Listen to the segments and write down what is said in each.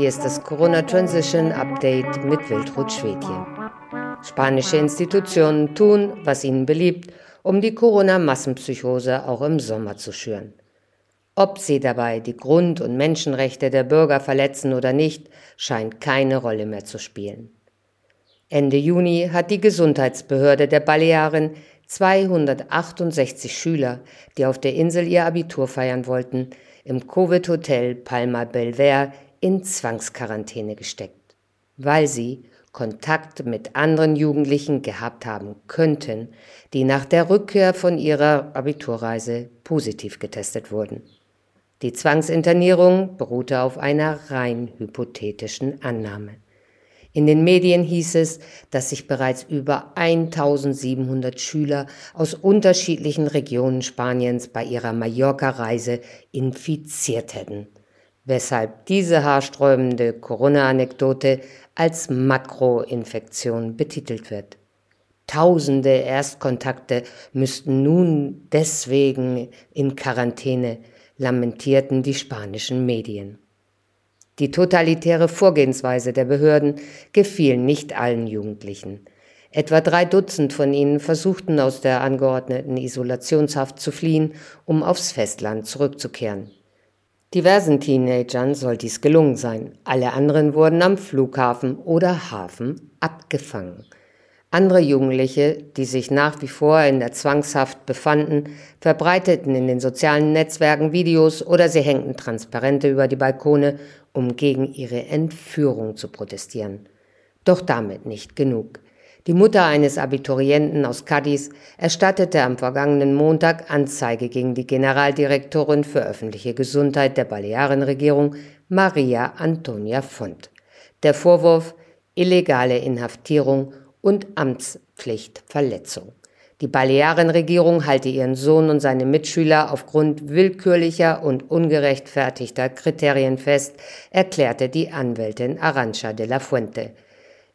Hier ist das Corona Transition Update mit Wiltrud Schwedje. Spanische Institutionen tun, was ihnen beliebt, um die Corona-Massenpsychose auch im Sommer zu schüren. Ob sie dabei die Grund- und Menschenrechte der Bürger verletzen oder nicht, scheint keine Rolle mehr zu spielen. Ende Juni hat die Gesundheitsbehörde der Balearen 268 Schüler, die auf der Insel ihr Abitur feiern wollten, im Covid-Hotel Palma Belver in Zwangsquarantäne gesteckt, weil sie Kontakt mit anderen Jugendlichen gehabt haben könnten, die nach der Rückkehr von ihrer Abiturreise positiv getestet wurden. Die Zwangsinternierung beruhte auf einer rein hypothetischen Annahme. In den Medien hieß es, dass sich bereits über 1700 Schüler aus unterschiedlichen Regionen Spaniens bei ihrer Mallorca-Reise infiziert hätten, weshalb diese haarsträubende Corona-Anekdote als Makroinfektion betitelt wird. Tausende Erstkontakte müssten nun deswegen in Quarantäne, lamentierten die spanischen Medien. Die totalitäre Vorgehensweise der Behörden gefiel nicht allen Jugendlichen. Etwa drei Dutzend von ihnen versuchten aus der angeordneten Isolationshaft zu fliehen, um aufs Festland zurückzukehren. Diversen Teenagern soll dies gelungen sein. Alle anderen wurden am Flughafen oder Hafen abgefangen. Andere Jugendliche, die sich nach wie vor in der Zwangshaft befanden, verbreiteten in den sozialen Netzwerken Videos oder sie hängten Transparente über die Balkone, um gegen ihre Entführung zu protestieren. Doch damit nicht genug. Die Mutter eines Abiturienten aus Cadiz erstattete am vergangenen Montag Anzeige gegen die Generaldirektorin für öffentliche Gesundheit der Balearenregierung, Maria Antonia Font. Der Vorwurf illegale Inhaftierung und Amtspflichtverletzung. Die Balearenregierung halte ihren Sohn und seine Mitschüler aufgrund willkürlicher und ungerechtfertigter Kriterien fest, erklärte die Anwältin Arancha de la Fuente.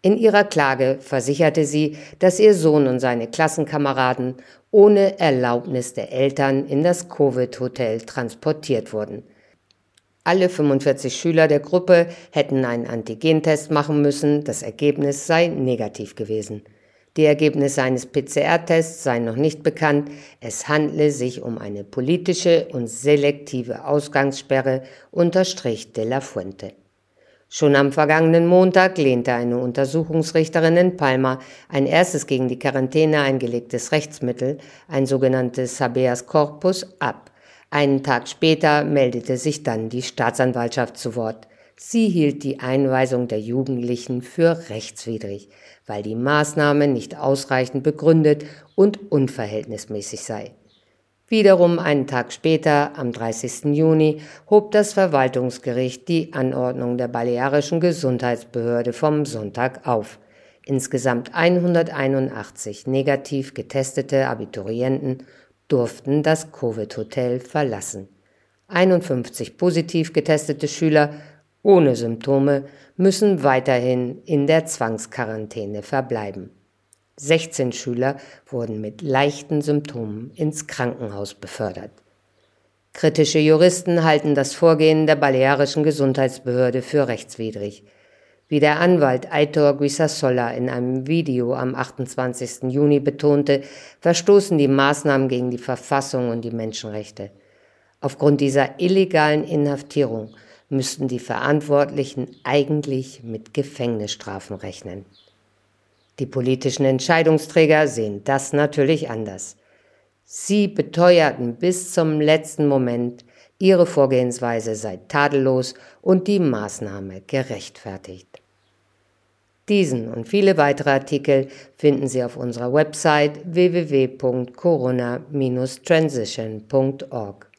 In ihrer Klage versicherte sie, dass ihr Sohn und seine Klassenkameraden ohne Erlaubnis der Eltern in das Covid-Hotel transportiert wurden. Alle 45 Schüler der Gruppe hätten einen Antigentest machen müssen, das Ergebnis sei negativ gewesen. Die Ergebnisse eines PCR-Tests seien noch nicht bekannt. Es handle sich um eine politische und selektive Ausgangssperre, unterstrich de la Fuente. Schon am vergangenen Montag lehnte eine Untersuchungsrichterin in Palma ein erstes gegen die Quarantäne eingelegtes Rechtsmittel, ein sogenanntes Habeas Corpus, ab. Einen Tag später meldete sich dann die Staatsanwaltschaft zu Wort. Sie hielt die Einweisung der Jugendlichen für rechtswidrig, weil die Maßnahme nicht ausreichend begründet und unverhältnismäßig sei. Wiederum einen Tag später, am 30. Juni, hob das Verwaltungsgericht die Anordnung der Balearischen Gesundheitsbehörde vom Sonntag auf. Insgesamt 181 negativ getestete Abiturienten durften das Covid-Hotel verlassen. 51 positiv getestete Schüler ohne Symptome müssen weiterhin in der Zwangsquarantäne verbleiben. 16 Schüler wurden mit leichten Symptomen ins Krankenhaus befördert. Kritische Juristen halten das Vorgehen der balearischen Gesundheitsbehörde für rechtswidrig. Wie der Anwalt Aitor Guisasola in einem Video am 28. Juni betonte, verstoßen die Maßnahmen gegen die Verfassung und die Menschenrechte. Aufgrund dieser illegalen Inhaftierung müssten die Verantwortlichen eigentlich mit Gefängnisstrafen rechnen. Die politischen Entscheidungsträger sehen das natürlich anders. Sie beteuerten bis zum letzten Moment, ihre Vorgehensweise sei tadellos und die Maßnahme gerechtfertigt. Diesen und viele weitere Artikel finden Sie auf unserer Website www.corona-transition.org.